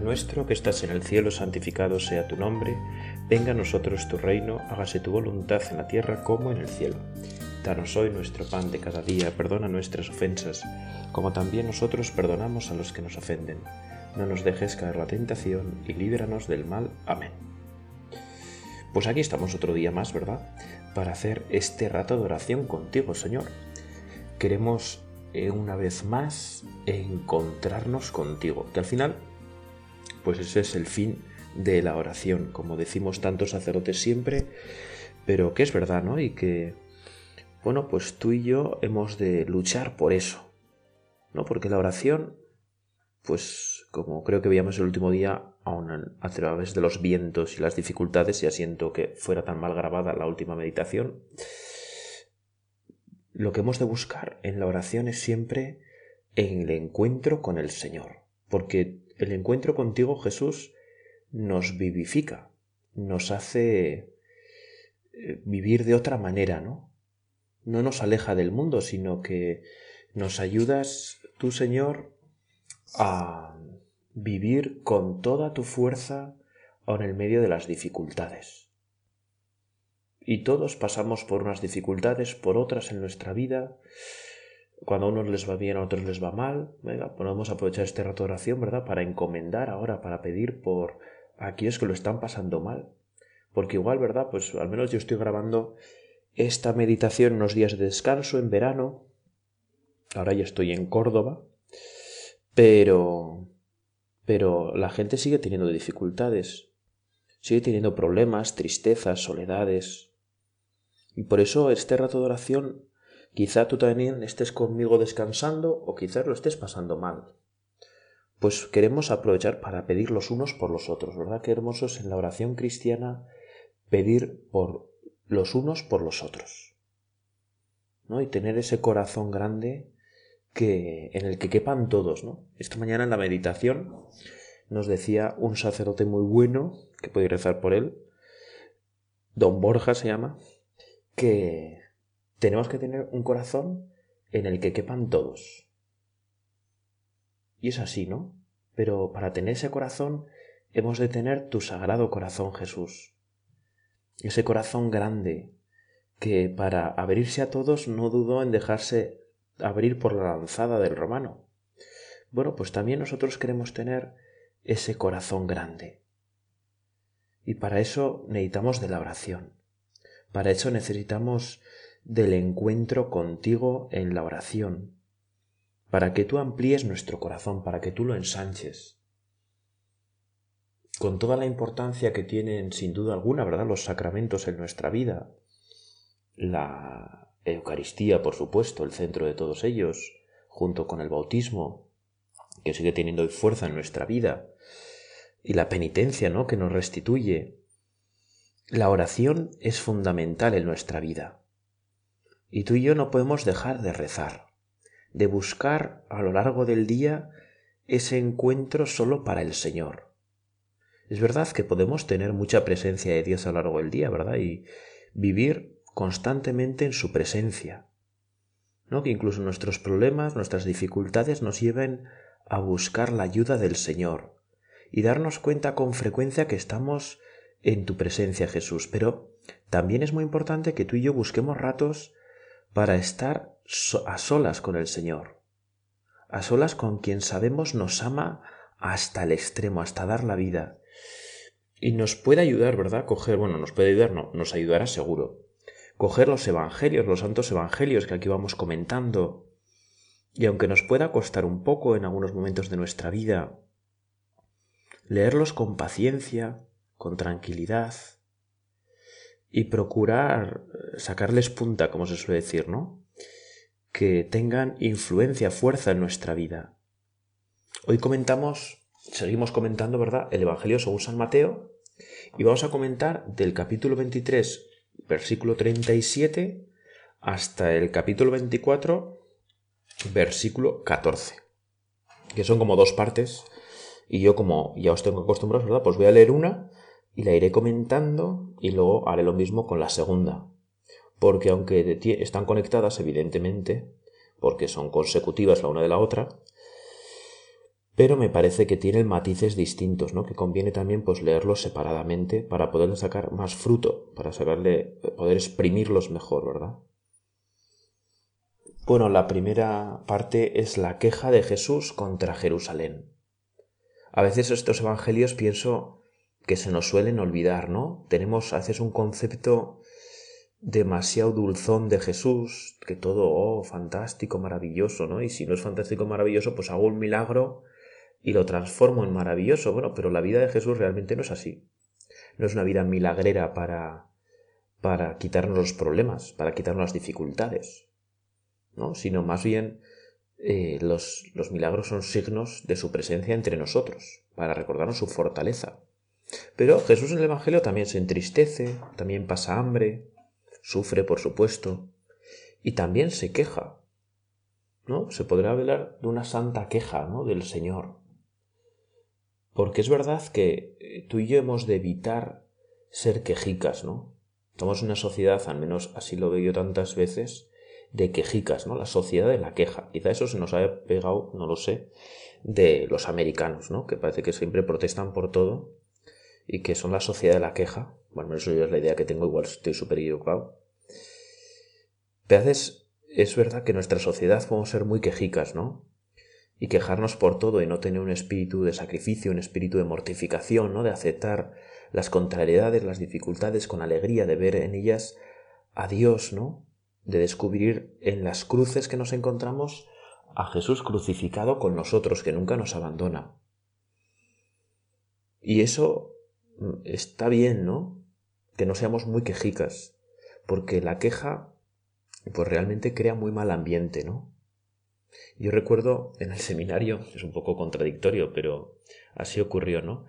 Nuestro que estás en el cielo, santificado sea tu nombre, venga a nosotros tu reino, hágase tu voluntad en la tierra como en el cielo. Danos hoy nuestro pan de cada día, perdona nuestras ofensas, como también nosotros perdonamos a los que nos ofenden. No nos dejes caer la tentación y líbranos del mal. Amén. Pues aquí estamos otro día más, ¿verdad? Para hacer este rato de oración contigo, Señor. Queremos eh, una vez más encontrarnos contigo, que al final pues ese es el fin de la oración, como decimos tantos sacerdotes siempre, pero que es verdad, ¿no? Y que, bueno, pues tú y yo hemos de luchar por eso, ¿no? Porque la oración, pues como creo que veíamos el último día, aún a través de los vientos y las dificultades, ya siento que fuera tan mal grabada la última meditación, lo que hemos de buscar en la oración es siempre en el encuentro con el Señor, porque el encuentro contigo, Jesús, nos vivifica, nos hace eh, vivir de otra manera, ¿no? No nos aleja del mundo, sino que nos ayudas, tú, Señor, a vivir con toda tu fuerza en el medio de las dificultades. Y todos pasamos por unas dificultades, por otras en nuestra vida, cuando a unos les va bien, a otros les va mal. Venga, podemos aprovechar este rato de oración, ¿verdad? Para encomendar ahora, para pedir por aquellos que lo están pasando mal. Porque igual, ¿verdad? Pues al menos yo estoy grabando esta meditación unos días de descanso en verano. Ahora ya estoy en Córdoba. Pero... Pero la gente sigue teniendo dificultades. Sigue teniendo problemas, tristezas, soledades. Y por eso este rato de oración Quizá tú también estés conmigo descansando o quizás lo estés pasando mal. Pues queremos aprovechar para pedir los unos por los otros, ¿verdad? Qué hermosos en la oración cristiana pedir por los unos por los otros. ¿No? Y tener ese corazón grande que en el que quepan todos, ¿no? Esta mañana en la meditación nos decía un sacerdote muy bueno, que podéis rezar por él, don Borja se llama, que tenemos que tener un corazón en el que quepan todos. Y es así, ¿no? Pero para tener ese corazón hemos de tener tu sagrado corazón, Jesús. Ese corazón grande que para abrirse a todos no dudó en dejarse abrir por la lanzada del romano. Bueno, pues también nosotros queremos tener ese corazón grande. Y para eso necesitamos de la oración. Para eso necesitamos del encuentro contigo en la oración, para que tú amplíes nuestro corazón, para que tú lo ensanches. Con toda la importancia que tienen, sin duda alguna, ¿verdad?, los sacramentos en nuestra vida, la Eucaristía, por supuesto, el centro de todos ellos, junto con el bautismo, que sigue teniendo fuerza en nuestra vida, y la penitencia, ¿no?, que nos restituye. La oración es fundamental en nuestra vida. Y tú y yo no podemos dejar de rezar, de buscar a lo largo del día ese encuentro solo para el Señor. Es verdad que podemos tener mucha presencia de Dios a lo largo del día, ¿verdad? Y vivir constantemente en su presencia. ¿No? Que incluso nuestros problemas, nuestras dificultades nos lleven a buscar la ayuda del Señor y darnos cuenta con frecuencia que estamos en tu presencia, Jesús. Pero también es muy importante que tú y yo busquemos ratos para estar a solas con el Señor, a solas con quien sabemos nos ama hasta el extremo, hasta dar la vida. Y nos puede ayudar, ¿verdad? Coger, bueno, nos puede ayudar, no, nos ayudará seguro. Coger los evangelios, los santos evangelios que aquí vamos comentando. Y aunque nos pueda costar un poco en algunos momentos de nuestra vida, leerlos con paciencia, con tranquilidad, y procurar eh, sacarles punta, como se suele decir, ¿no? Que tengan influencia, fuerza en nuestra vida. Hoy comentamos, seguimos comentando, ¿verdad? El Evangelio según San Mateo y vamos a comentar del capítulo 23, versículo 37, hasta el capítulo 24, versículo 14, que son como dos partes y yo como ya os tengo acostumbrados, ¿verdad? Pues voy a leer una y la iré comentando y luego haré lo mismo con la segunda. Porque aunque están conectadas, evidentemente, porque son consecutivas la una de la otra, pero me parece que tienen matices distintos, ¿no? Que conviene también pues leerlos separadamente para poder sacar más fruto, para saberle, poder exprimirlos mejor, ¿verdad? Bueno, la primera parte es la queja de Jesús contra Jerusalén. A veces estos evangelios pienso que se nos suelen olvidar, ¿no? Tenemos a veces un concepto demasiado dulzón de Jesús, que todo, oh, fantástico, maravilloso, ¿no? Y si no es fantástico, maravilloso, pues hago un milagro y lo transformo en maravilloso. Bueno, pero la vida de Jesús realmente no es así. No es una vida milagrera para, para quitarnos los problemas, para quitarnos las dificultades, ¿no? Sino más bien eh, los, los milagros son signos de su presencia entre nosotros, para recordarnos su fortaleza. Pero Jesús en el Evangelio también se entristece, también pasa hambre, sufre, por supuesto, y también se queja. ¿No? Se podrá hablar de una santa queja, ¿no? del Señor. Porque es verdad que eh, tú y yo hemos de evitar ser quejicas, ¿no? En una sociedad, al menos así lo veo yo tantas veces, de quejicas, ¿no? La sociedad de la queja. Quizá eso se nos haya pegado, no lo sé, de los americanos, ¿no? Que parece que siempre protestan por todo y que son la sociedad de la queja. Bueno, eso es la idea que tengo, igual estoy súper equivocado. Pero a veces es verdad que en nuestra sociedad podemos ser muy quejicas, ¿no? Y quejarnos por todo y no tener un espíritu de sacrificio, un espíritu de mortificación, ¿no? De aceptar las contrariedades, las dificultades con alegría, de ver en ellas a Dios, ¿no? De descubrir en las cruces que nos encontramos a Jesús crucificado con nosotros, que nunca nos abandona. Y eso está bien, ¿no? Que no seamos muy quejicas, porque la queja pues realmente crea muy mal ambiente, ¿no? Yo recuerdo en el seminario, es un poco contradictorio, pero así ocurrió, ¿no?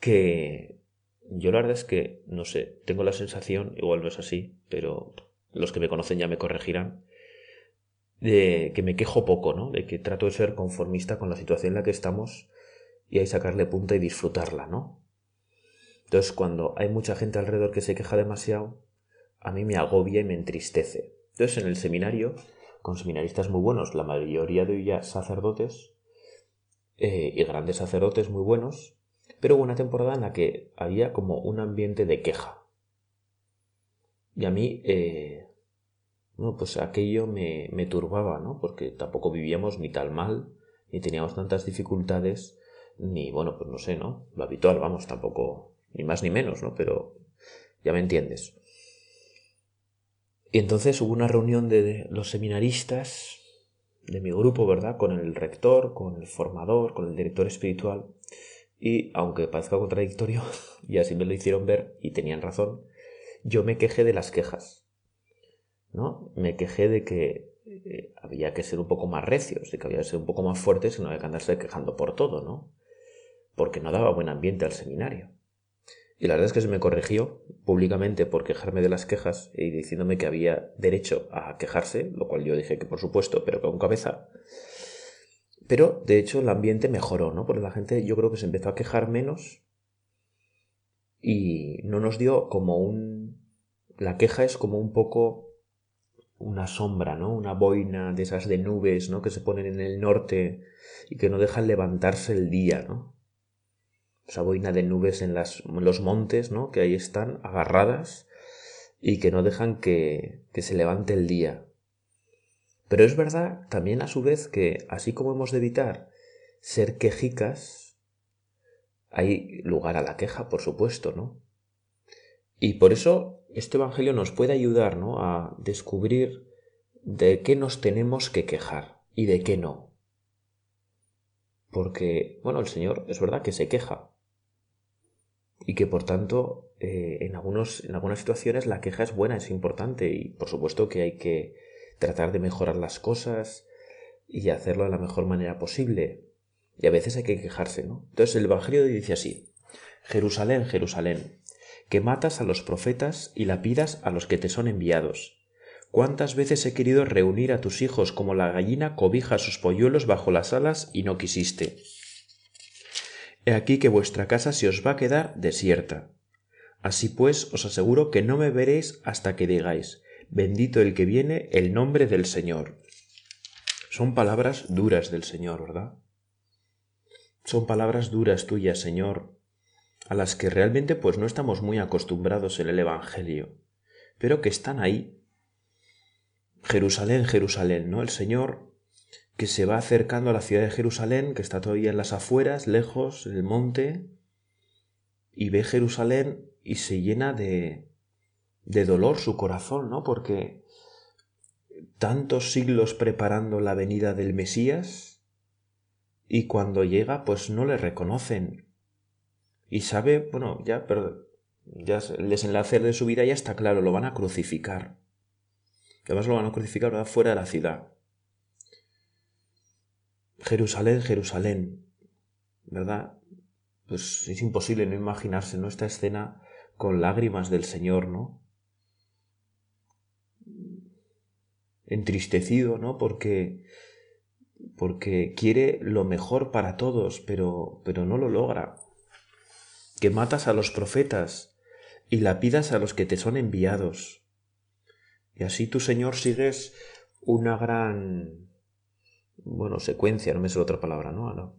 Que yo la verdad es que, no sé, tengo la sensación, igual no es así, pero los que me conocen ya me corregirán, de que me quejo poco, ¿no? De que trato de ser conformista con la situación en la que estamos y ahí sacarle punta y disfrutarla, ¿no? Entonces, cuando hay mucha gente alrededor que se queja demasiado, a mí me agobia y me entristece. Entonces, en el seminario, con seminaristas muy buenos, la mayoría de ellos sacerdotes eh, y grandes sacerdotes muy buenos, pero hubo una temporada en la que había como un ambiente de queja. Y a mí, eh, pues aquello me, me turbaba, ¿no? Porque tampoco vivíamos ni tal mal, ni teníamos tantas dificultades, ni, bueno, pues no sé, ¿no? Lo habitual, vamos, tampoco, ni más ni menos, ¿no? Pero ya me entiendes. Y entonces hubo una reunión de los seminaristas de mi grupo, ¿verdad? Con el rector, con el formador, con el director espiritual. Y aunque parezca contradictorio, y así me lo hicieron ver, y tenían razón, yo me quejé de las quejas. ¿No? Me quejé de que eh, había que ser un poco más recios, de que había que ser un poco más fuertes y no había que andarse quejando por todo, ¿no? Porque no daba buen ambiente al seminario. Y la verdad es que se me corrigió públicamente por quejarme de las quejas y diciéndome que había derecho a quejarse, lo cual yo dije que por supuesto, pero con cabeza. Pero de hecho el ambiente mejoró, ¿no? Porque la gente yo creo que se empezó a quejar menos y no nos dio como un... La queja es como un poco una sombra, ¿no? Una boina de esas de nubes, ¿no? Que se ponen en el norte y que no dejan levantarse el día, ¿no? Esa boina de nubes en, los montes, ¿no? Que ahí están agarradas y que no dejan que, que se levante el día. Pero es verdad también a su vez que, así como hemos de evitar ser quejicas, hay lugar a la queja, por supuesto, ¿no? Y por eso este Evangelio nos puede ayudar, ¿no? A descubrir de qué nos tenemos que quejar y de qué no. Porque, bueno, el Señor es verdad que se queja, y que por tanto eh, en, algunos, en algunas situaciones la queja es buena, es importante y por supuesto que hay que tratar de mejorar las cosas y hacerlo de la mejor manera posible. Y a veces hay que quejarse, ¿no? Entonces el Evangelio dice así, Jerusalén, Jerusalén, que matas a los profetas y lapidas a los que te son enviados. ¿Cuántas veces he querido reunir a tus hijos como la gallina cobija sus polluelos bajo las alas y no quisiste? He aquí que vuestra casa se os va a quedar desierta. Así pues, os aseguro que no me veréis hasta que digáis, bendito el que viene el nombre del Señor. Son palabras duras del Señor, ¿verdad? son palabras duras tuyas, Señor, a las que realmente pues no estamos muy acostumbrados en el Evangelio, pero que están ahí. Jerusalén, Jerusalén, ¿no? El Señor que se va acercando a la ciudad de Jerusalén, que está todavía en las afueras, lejos, en el monte, y ve Jerusalén y se llena de, de dolor su corazón, ¿no? Porque tantos siglos preparando la venida del Mesías y cuando llega pues no le reconocen. Y sabe, bueno, ya, pero ya el desenlace de su vida ya está claro, lo van a crucificar. Además lo van a crucificar fuera de la ciudad. Jerusalén, Jerusalén, ¿verdad? Pues es imposible no imaginarse, ¿no? Esta escena con lágrimas del Señor, ¿no? entristecido, ¿no? Porque porque quiere lo mejor para todos, pero pero no lo logra. Que matas a los profetas y la pidas a los que te son enviados. Y así tu Señor sigues una gran bueno, secuencia, no me sé otra palabra, ¿no?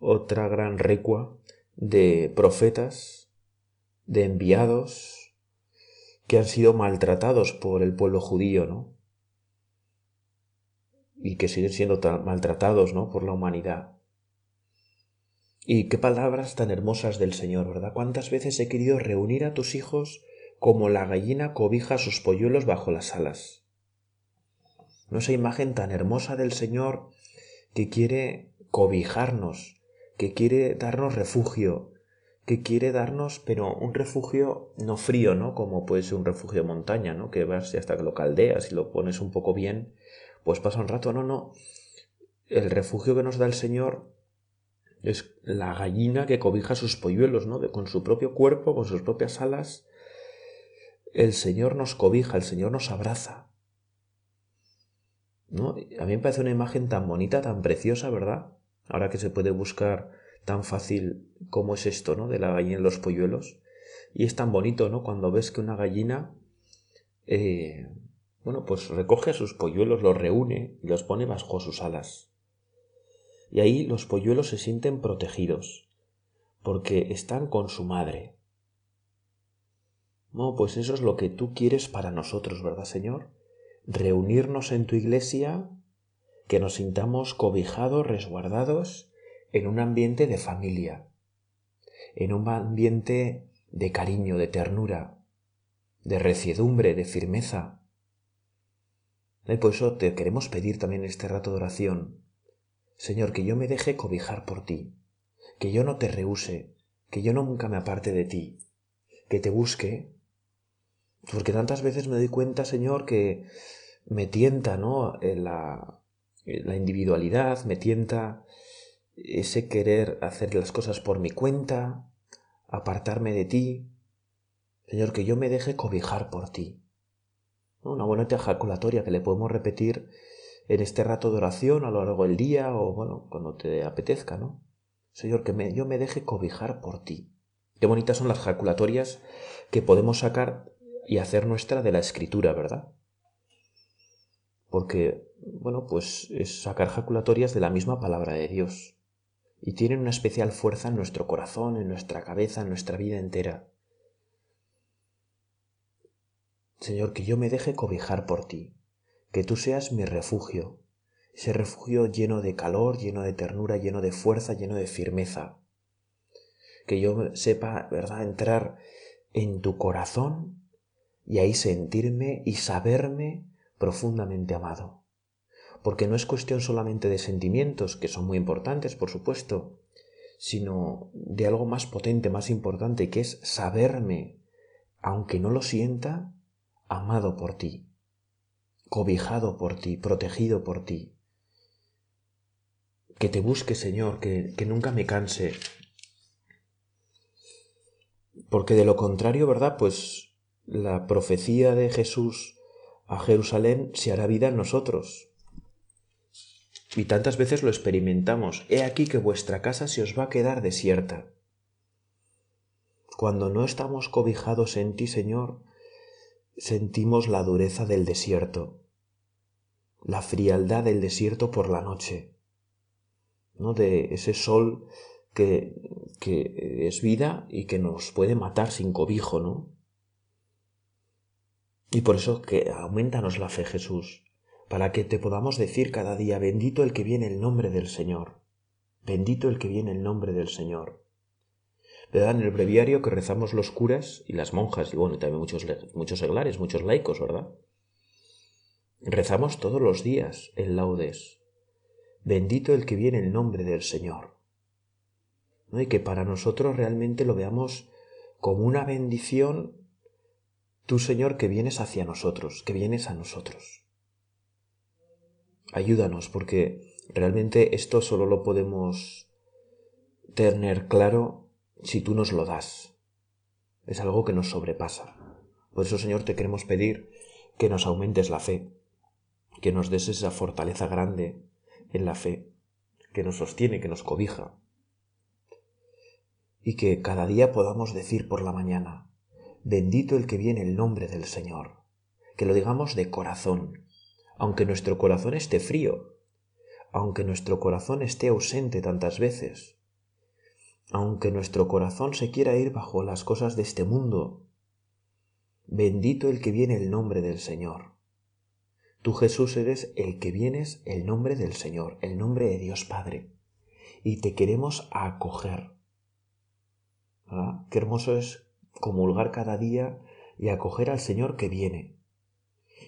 Otra gran recua de profetas, de enviados que han sido maltratados por el pueblo judío, ¿no? y que siguen siendo maltratados ¿no? por la humanidad. Y qué palabras tan hermosas del Señor, ¿verdad? ¿Cuántas veces he querido reunir a tus hijos como la gallina cobija sus polluelos bajo las alas? ¿No esa imagen tan hermosa del Señor que quiere cobijarnos, que quiere darnos refugio, que quiere darnos, pero un refugio no frío, ¿no? Como puede ser un refugio de montaña, ¿no? Que vas hasta que lo caldeas y lo pones un poco bien, pues pasa un rato, no, no. El refugio que nos da el Señor es la gallina que cobija sus polluelos, ¿no? De, con su propio cuerpo, con sus propias alas. El Señor nos cobija, el Señor nos abraza. ¿No? A mí me parece una imagen tan bonita, tan preciosa, ¿verdad? Ahora que se puede buscar tan fácil como es esto, ¿no? De la gallina en los polluelos. Y es tan bonito, ¿no? Cuando ves que una gallina eh, bueno, pues recoge a sus polluelos, los reúne y los pone bajo sus alas. Y ahí los polluelos se sienten protegidos, porque están con su madre. No, pues eso es lo que tú quieres para nosotros, ¿verdad, Señor? Reunirnos en tu iglesia, que nos sintamos cobijados, resguardados en un ambiente de familia, en un ambiente de cariño, de ternura, de reciedumbre, de firmeza, y por eso te queremos pedir también este rato de oración, Señor, que yo me deje cobijar por ti, que yo no te rehúse, que yo nunca me aparte de ti, que te busque, porque tantas veces me doy cuenta, Señor, que me tienta, ¿no? La, la individualidad, me tienta ese querer hacer las cosas por mi cuenta, apartarme de ti. Señor, que yo me deje cobijar por ti, una buena ejaculatoria que le podemos repetir en este rato de oración a lo largo del día o bueno, cuando te apetezca, ¿no? Señor, que yo me deje cobijar por ti. Qué bonitas son las jaculatorias que podemos sacar y hacer nuestra de la escritura, ¿verdad? Porque, bueno, pues es sacar jaculatorias de la misma palabra de Dios. Y tienen una especial fuerza en nuestro corazón, en nuestra cabeza, en nuestra vida entera. Señor, que yo me deje cobijar por ti, que tú seas mi refugio, ese refugio lleno de calor, lleno de ternura, lleno de fuerza, lleno de firmeza. Que yo sepa, ¿verdad?, entrar en tu corazón y ahí sentirme y saberme profundamente amado. Porque no es cuestión solamente de sentimientos, que son muy importantes, por supuesto, sino de algo más potente, más importante, que es saberme, aunque no lo sienta, amado por ti, cobijado por ti, protegido por ti. Que te busque, Señor, que, que nunca me canse. Porque de lo contrario, ¿verdad? Pues la profecía de Jesús a Jerusalén se hará vida en nosotros. Y tantas veces lo experimentamos. He aquí que vuestra casa se os va a quedar desierta. Cuando no estamos cobijados en ti, Señor, sentimos la dureza del desierto, la frialdad del desierto por la noche. ¿no? De ese sol que, que es vida y que nos puede matar sin cobijo, ¿no? Y por eso que aumentanos la fe, Jesús, para que te podamos decir cada día, bendito el que viene el nombre del Señor, bendito el que viene el nombre del Señor. ¿Verdad? En el breviario que rezamos los curas y las monjas, y bueno, también muchos, muchos seglares, muchos laicos, ¿verdad? Rezamos todos los días en laudes. Bendito el que viene el nombre del Señor. ¿No? Y que para nosotros realmente lo veamos como una bendición, tú Señor que vienes hacia nosotros, que vienes a nosotros. Ayúdanos porque realmente esto solo lo podemos tener claro si tú nos lo das. Es algo que nos sobrepasa. Por eso, Señor, te queremos pedir que nos aumentes la fe, que nos des esa fortaleza grande en la fe, que nos sostiene, que nos cobija, y que cada día podamos decir por la mañana, bendito el que viene el nombre del Señor, que lo digamos de corazón, aunque nuestro corazón esté frío, aunque nuestro corazón esté ausente tantas veces, aunque nuestro corazón se quiera ir bajo las cosas de este mundo. Bendito el que viene el nombre del Señor. Tú Jesús eres el que vienes el nombre del Señor, el nombre de Dios Padre, y te queremos acoger. ¿Verdad? Qué hermoso es comulgar cada día y acoger al Señor que viene.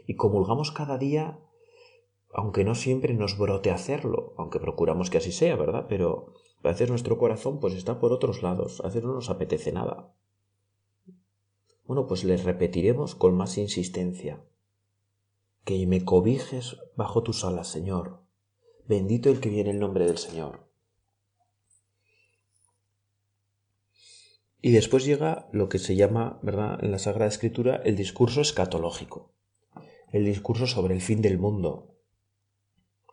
Y comulgamos cada día, aunque no siempre nos brote hacerlo, aunque procuramos que así sea, ¿verdad? Pero a veces nuestro corazón pues está por otros lados, a veces no nos apetece nada. Bueno, pues les repetiremos con más insistencia. Que me cobijes bajo tus alas, Señor. Bendito el que viene el nombre del Señor. Y después llega lo que se llama, ¿verdad?, en la Sagrada Escritura, el discurso escatológico, el discurso sobre el fin del mundo,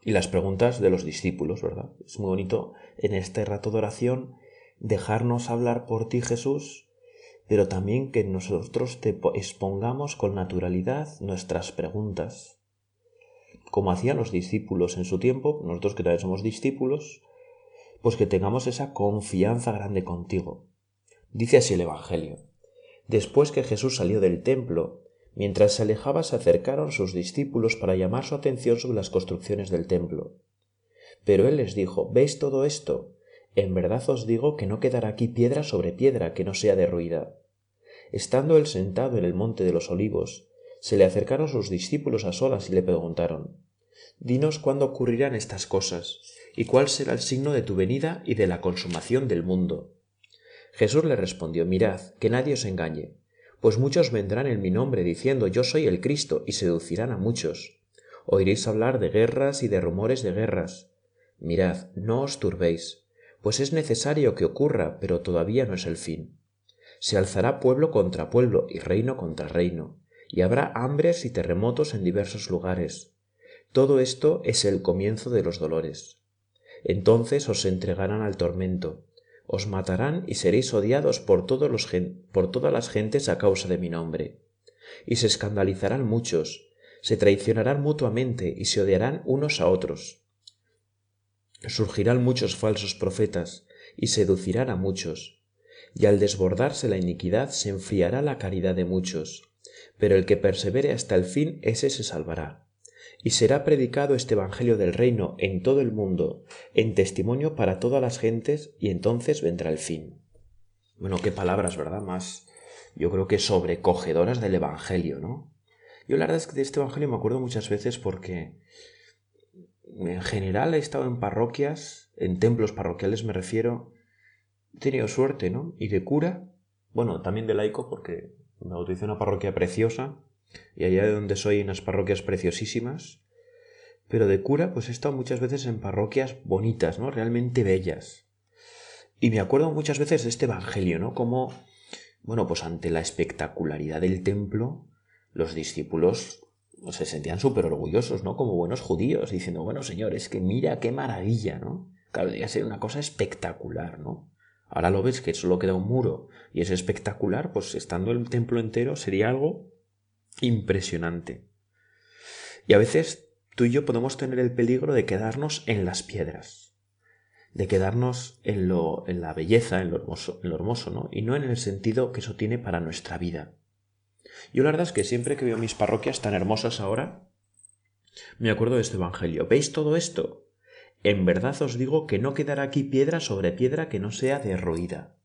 y las preguntas de los discípulos, ¿verdad? Es muy bonito en este rato de oración dejarnos hablar por ti, Jesús, pero también que nosotros te expongamos con naturalidad nuestras preguntas. Como hacían los discípulos en su tiempo, nosotros que también somos discípulos, pues que tengamos esa confianza grande contigo. Dice así el Evangelio. Después que Jesús salió del templo, Mientras se alejaba se acercaron sus discípulos para llamar su atención sobre las construcciones del templo. Pero él les dijo ¿Veis todo esto? En verdad os digo que no quedará aquí piedra sobre piedra que no sea derruida. Estando él sentado en el monte de los olivos, se le acercaron sus discípulos a solas y le preguntaron Dinos cuándo ocurrirán estas cosas, y cuál será el signo de tu venida y de la consumación del mundo. Jesús le respondió Mirad, que nadie os engañe pues muchos vendrán en mi nombre diciendo yo soy el Cristo y seducirán a muchos. Oiréis hablar de guerras y de rumores de guerras. Mirad, no os turbéis, pues es necesario que ocurra, pero todavía no es el fin. Se alzará pueblo contra pueblo y reino contra reino, y habrá hambres y terremotos en diversos lugares. Todo esto es el comienzo de los dolores. Entonces os entregarán al tormento, os matarán y seréis odiados por, todos los por todas las gentes a causa de mi nombre. Y se escandalizarán muchos, se traicionarán mutuamente y se odiarán unos a otros. Surgirán muchos falsos profetas y seducirán a muchos. Y al desbordarse la iniquidad se enfriará la caridad de muchos. Pero el que persevere hasta el fin, ese se salvará y será predicado este Evangelio del reino en todo el mundo, en testimonio para todas las gentes, y entonces vendrá el fin. Bueno, qué palabras, ¿verdad? Más, yo creo que sobrecogedoras del Evangelio, ¿no? Yo la verdad es que de este Evangelio me acuerdo muchas veces porque en general he estado en parroquias, en templos parroquiales me refiero, he tenido suerte, ¿no? Y de cura, bueno, también de laico porque me bauticé una parroquia preciosa, y allá de donde soy unas parroquias preciosísimas, pero de cura pues he estado muchas veces en parroquias bonitas, ¿no? Realmente bellas. Y me acuerdo muchas veces de este Evangelio, ¿no? Como, bueno, pues ante la espectacularidad del templo, los discípulos pues, se sentían súper orgullosos, ¿no? Como buenos judíos, diciendo, bueno, señores, que mira qué maravilla, ¿no? Claro, debía ser una cosa espectacular, ¿no? Ahora lo ves que solo queda un muro y es espectacular, pues estando el templo entero sería algo impresionante. Y a veces tú y yo podemos tener el peligro de quedarnos en las piedras, de quedarnos en, lo, en la belleza, en lo, hermoso, en lo hermoso, ¿no? Y no en el sentido que eso tiene para nuestra vida. Yo la verdad es que siempre que veo mis parroquias tan hermosas ahora, me acuerdo de este Evangelio. ¿Veis todo esto? En verdad os digo que no quedará aquí piedra sobre piedra que no sea derruida.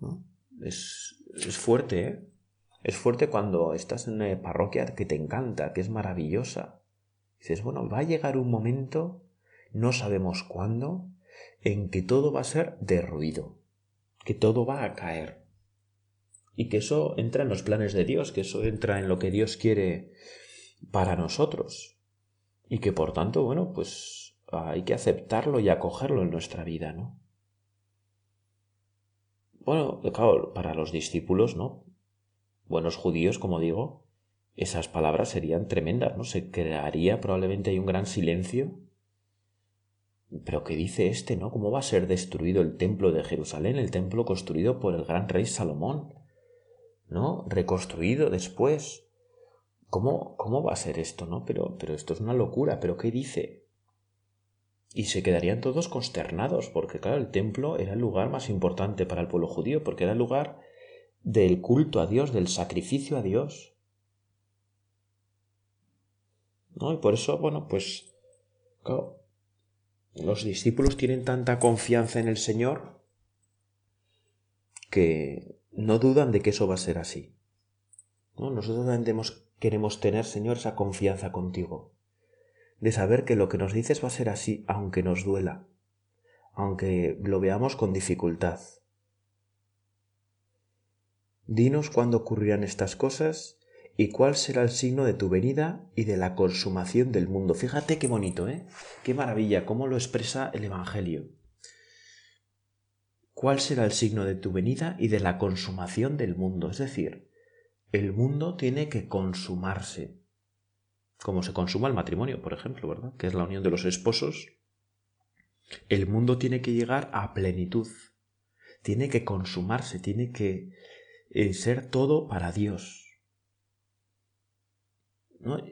¿No? Es, es fuerte, ¿eh? Es fuerte cuando estás en una parroquia que te encanta, que es maravillosa. Dices, bueno, va a llegar un momento, no sabemos cuándo, en que todo va a ser derruido, que todo va a caer. Y que eso entra en los planes de Dios, que eso entra en lo que Dios quiere para nosotros. Y que por tanto, bueno, pues hay que aceptarlo y acogerlo en nuestra vida, ¿no? Bueno, claro, para los discípulos, ¿no? Buenos judíos, como digo, esas palabras serían tremendas, ¿no? Se crearía probablemente hay un gran silencio. Pero ¿qué dice este, no? ¿Cómo va a ser destruido el templo de Jerusalén, el templo construido por el gran rey Salomón? ¿No? Reconstruido después. ¿Cómo, cómo va a ser esto, no? Pero, pero esto es una locura, ¿pero qué dice? Y se quedarían todos consternados, porque claro, el templo era el lugar más importante para el pueblo judío, porque era el lugar del culto a Dios, del sacrificio a Dios. ¿No? Y por eso, bueno, pues, claro, los discípulos tienen tanta confianza en el Señor que no dudan de que eso va a ser así. ¿No? Nosotros tenemos queremos tener, Señor, esa confianza contigo, de saber que lo que nos dices va a ser así, aunque nos duela, aunque lo veamos con dificultad. Dinos cuándo ocurrirán estas cosas y cuál será el signo de tu venida y de la consumación del mundo. Fíjate qué bonito, ¿eh? Qué maravilla, cómo lo expresa el Evangelio. ¿Cuál será el signo de tu venida y de la consumación del mundo? Es decir, el mundo tiene que consumarse, como se consuma el matrimonio, por ejemplo, ¿verdad? Que es la unión de los esposos. El mundo tiene que llegar a plenitud, tiene que consumarse, tiene que eh, ser todo para Dios.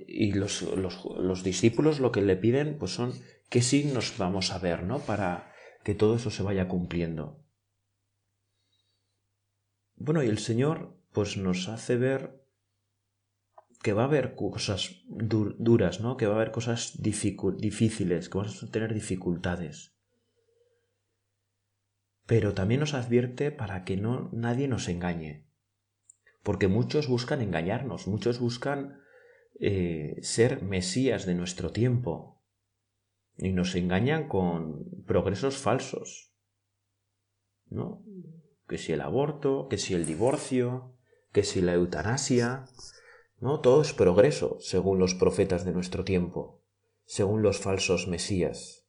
Y los, los, discípulos lo que le piden pues son qué signos vamos a ver, ¿no? Para que todo eso se vaya cumpliendo. Bueno, y el Señor pues nos hace ver que va a haber cosas duras, ¿no? Que va a haber cosas difíciles, que vamos a tener dificultades. Pero también nos advierte para que no nadie nos engañe. Porque muchos buscan engañarnos, muchos buscan eh, ser mesías de nuestro tiempo. Y nos engañan con progresos falsos. ¿No? Que si el aborto, que si el divorcio, que si la eutanasia, ¿no? Todo es progreso, según los profetas de nuestro tiempo, según los falsos mesías.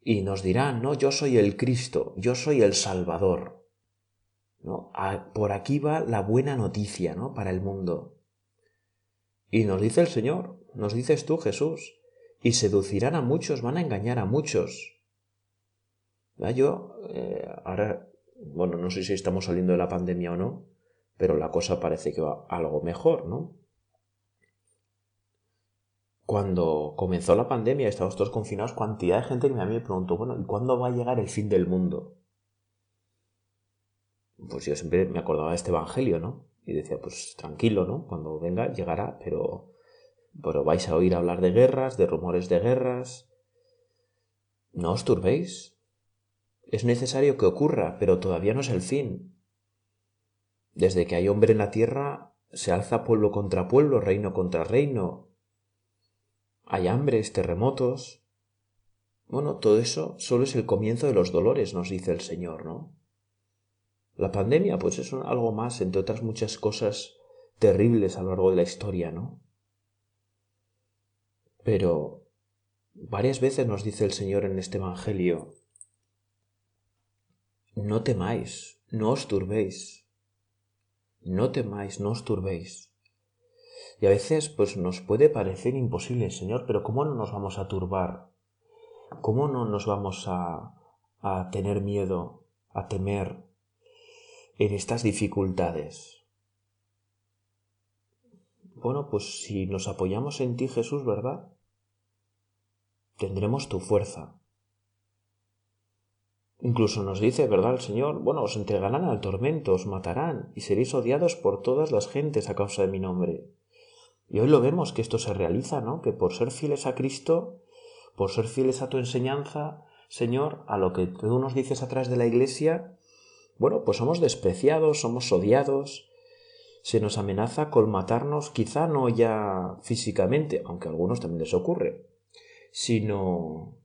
Y nos dirán, no, yo soy el Cristo, yo soy el Salvador. ¿No? por aquí va la buena noticia, ¿no? Para el mundo. Y nos dice el Señor, nos dices tú, Jesús, y seducirán a muchos, van a engañar a muchos. Yo, eh, ahora bueno, no sé si estamos saliendo de la pandemia o no, pero la cosa parece que va algo mejor, ¿no? Cuando comenzó la pandemia estábamos todos confinados, cantidad de gente que a mí me preguntó, bueno, ¿y cuándo va a llegar el fin del mundo? Pues yo siempre me acordaba de este evangelio, ¿no? Y decía, pues tranquilo, ¿no? Cuando venga, llegará, pero, pero vais a oír hablar de guerras, de rumores de guerras. No os turbéis, es necesario que ocurra, pero todavía no es el fin. Desde que hay hombre en la tierra, se alza pueblo contra pueblo, reino contra reino. Hay hambres, terremotos. Bueno, todo eso solo es el comienzo de los dolores, nos dice el Señor, ¿no? La pandemia, pues es algo más, entre otras muchas cosas terribles a lo largo de la historia, ¿no? Pero varias veces nos dice el Señor en este Evangelio, no temáis, no os turbéis. No temáis, no os turbéis. Y a veces pues nos puede parecer imposible, Señor, pero ¿cómo no nos vamos a turbar? ¿Cómo no nos vamos a, a tener miedo, a temer en estas dificultades? Bueno, pues si nos apoyamos en ti, Jesús, ¿verdad? tendremos tu fuerza. Incluso nos dice, ¿verdad, el Señor? Bueno, os entregarán al tormento, os matarán, y seréis odiados por todas las gentes a causa de mi nombre. Y hoy lo vemos que esto se realiza, ¿no? Que por ser fieles a Cristo, por ser fieles a tu enseñanza, Señor, a lo que tú nos dices a través de la Iglesia, bueno, pues somos despreciados, somos odiados, se nos amenaza con matarnos, quizá no ya físicamente, aunque a algunos también les ocurre, sino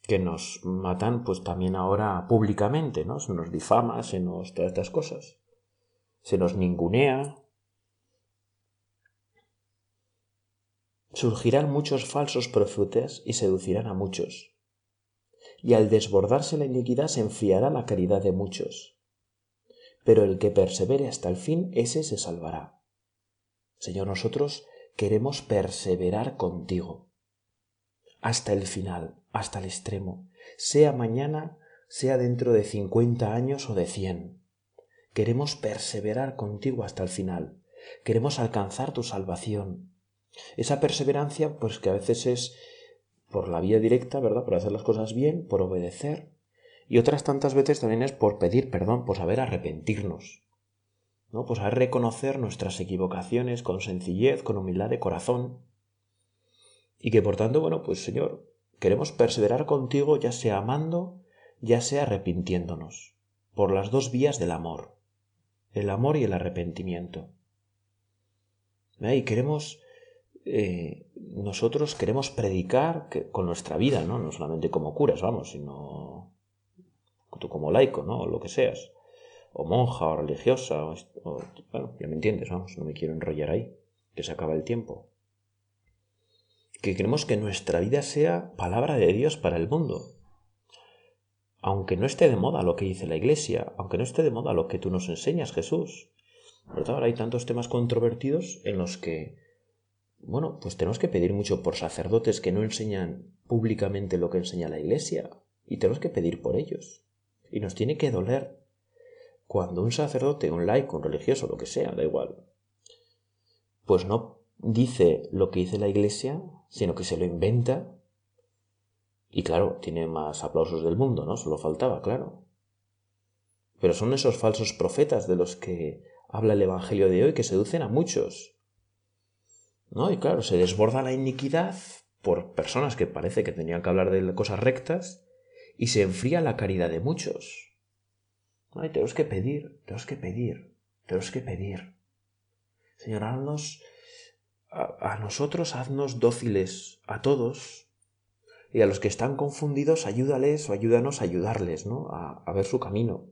que nos matan pues también ahora públicamente, ¿no? Se nos difama, se nos todas estas cosas. Se nos ningunea. Surgirán muchos falsos profetas y seducirán a muchos. Y al desbordarse la iniquidad se enfriará la caridad de muchos. Pero el que persevere hasta el fin, ese se salvará. Señor, nosotros queremos perseverar contigo hasta el final, hasta el extremo, sea mañana, sea dentro de cincuenta años o de cien. Queremos perseverar contigo hasta el final. Queremos alcanzar tu salvación. Esa perseverancia, pues que a veces es por la vía directa, ¿verdad? Por hacer las cosas bien, por obedecer. Y otras tantas veces también es por pedir perdón, por saber arrepentirnos. ¿no? Por saber reconocer nuestras equivocaciones con sencillez, con humildad de corazón y que por tanto, bueno, pues Señor, queremos perseverar contigo ya sea amando, ya sea arrepintiéndonos, por las dos vías del amor, el amor y el arrepentimiento. Y queremos, eh, nosotros queremos predicar con nuestra vida, ¿no? No solamente como curas, vamos, sino tú como laico, ¿no? O lo que seas. O monja, o religiosa, o, bueno, ya me entiendes, vamos, no me quiero enrollar ahí, que se acaba el tiempo que queremos que nuestra vida sea palabra de Dios para el mundo. Aunque no esté de moda lo que dice la Iglesia, aunque no esté de moda lo que tú nos enseñas, Jesús. ¿Verdad? Ahora hay tantos temas controvertidos en los que, bueno, pues tenemos que pedir mucho por sacerdotes que no enseñan públicamente lo que enseña la Iglesia. Y tenemos que pedir por ellos. Y nos tiene que doler cuando un sacerdote, un laico, un religioso, lo que sea, da igual, pues no dice lo que dice la Iglesia, sino que se lo inventa. Y claro, tiene más aplausos del mundo, ¿no? Solo faltaba, claro. Pero son esos falsos profetas de los que habla el Evangelio de hoy que seducen a muchos. ¿No? Y claro, se desborda la iniquidad por personas que parece que tenían que hablar de cosas rectas y se enfría la caridad de muchos. Ay, tenemos que pedir, tenemos que pedir, tenemos que pedir. Señor, haznos a, nosotros haznos dóciles a todos y a los que están confundidos ayúdales o ayúdanos a ayudarles, ¿no? A, ver su camino.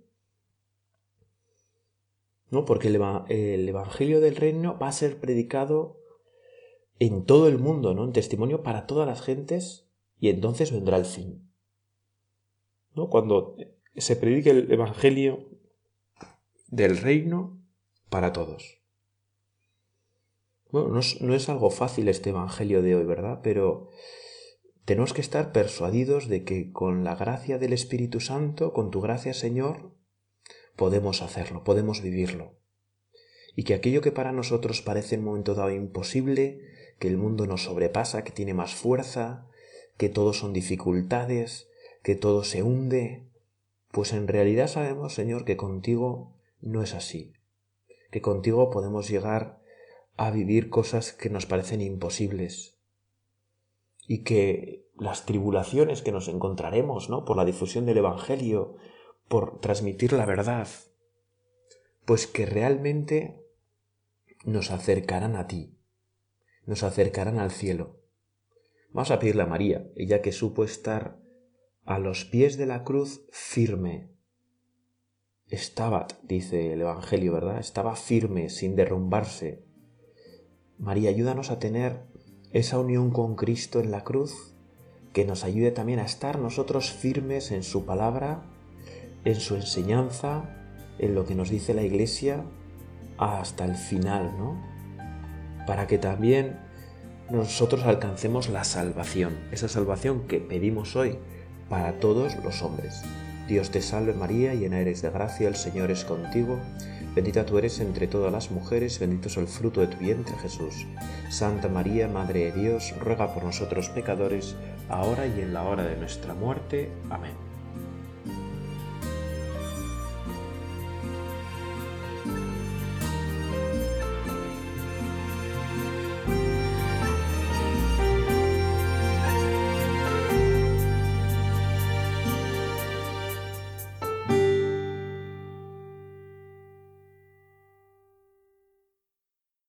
¿No? Porque el, el, Evangelio del Reino va a ser predicado en todo el mundo, ¿no? En testimonio para todas las gentes y entonces vendrá el fin. ¿No? Cuando se predique el Evangelio del Reino para todos. Bueno, no es, algo fácil este Evangelio de hoy, ¿verdad? Pero tenemos que estar persuadidos de que con la gracia del Espíritu Santo, con tu gracia, Señor, podemos hacerlo, podemos vivirlo. Y que aquello que para nosotros parece en un momento dado imposible, que el mundo nos sobrepasa, que tiene más fuerza, que todo son dificultades, que todo se hunde, pues en realidad sabemos, Señor, que contigo no es así, que contigo podemos llegar a vivir cosas que nos parecen imposibles y que las tribulaciones que nos encontraremos, ¿no? Por la difusión del Evangelio, por transmitir la verdad, pues que realmente nos acercarán a ti, nos acercarán al cielo. Vamos a pedirle a María, ella que supo estar a los pies de la cruz firme. Estaba, dice el Evangelio, ¿verdad? Estaba firme, sin derrumbarse, María, ayúdanos a tener esa unión con Cristo en la cruz, que nos ayude también a estar nosotros firmes en su palabra, en su enseñanza, en lo que nos dice la Iglesia, hasta el final, ¿no? Para que también nosotros alcancemos la salvación, esa salvación que pedimos hoy para todos los hombres. Dios te salve María, llena eres de gracia, el Señor es contigo. Bendita tú eres entre todas las mujeres, bendito es el fruto de tu vientre Jesús. Santa María, Madre de Dios, ruega por nosotros pecadores, ahora y en la hora de nuestra muerte. Amén.